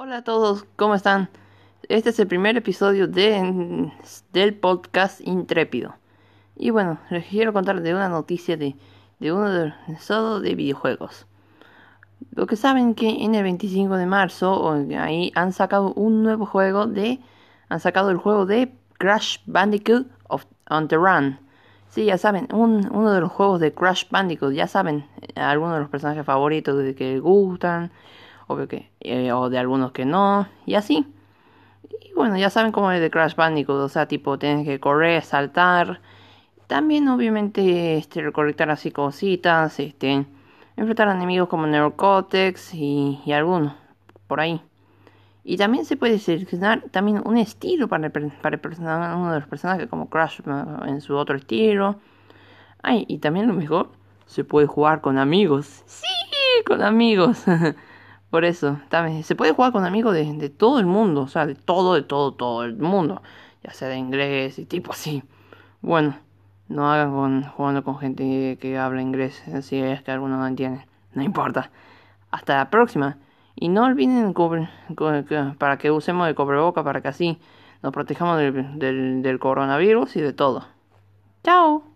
Hola a todos, ¿cómo están? Este es el primer episodio de, del podcast Intrépido. Y bueno, les quiero contar de una noticia de, de uno de, solo de videojuegos. Lo que saben que en el 25 de marzo ahí han sacado un nuevo juego de han sacado el juego de Crash Bandicoot on the Run. Sí, ya saben, un, uno de los juegos de Crash Bandicoot, ya saben, algunos de los personajes favoritos de que gustan obvio que, eh, o de algunos que no, y así. Y bueno, ya saben cómo es de Crash Bandicoot, o sea, tipo, tienes que correr, saltar. También, obviamente, este, recolectar así cositas, este, enfrentar a enemigos como Neurocortex y, y algunos, por ahí. Y también se puede seleccionar también un estilo para, para uno de los personajes, como Crash en su otro estilo. Ay, y también lo mejor, se puede jugar con amigos. Sí, con amigos. Por eso, también se puede jugar con amigos de, todo el mundo, o sea, de todo, de todo, todo el mundo, ya sea de inglés y tipo así. Bueno, no hagan con, jugando con gente que habla inglés, si es que algunos no entienden, no importa. Hasta la próxima. Y no olviden para que usemos el boca para que así nos protejamos del, del coronavirus y de todo. Chao.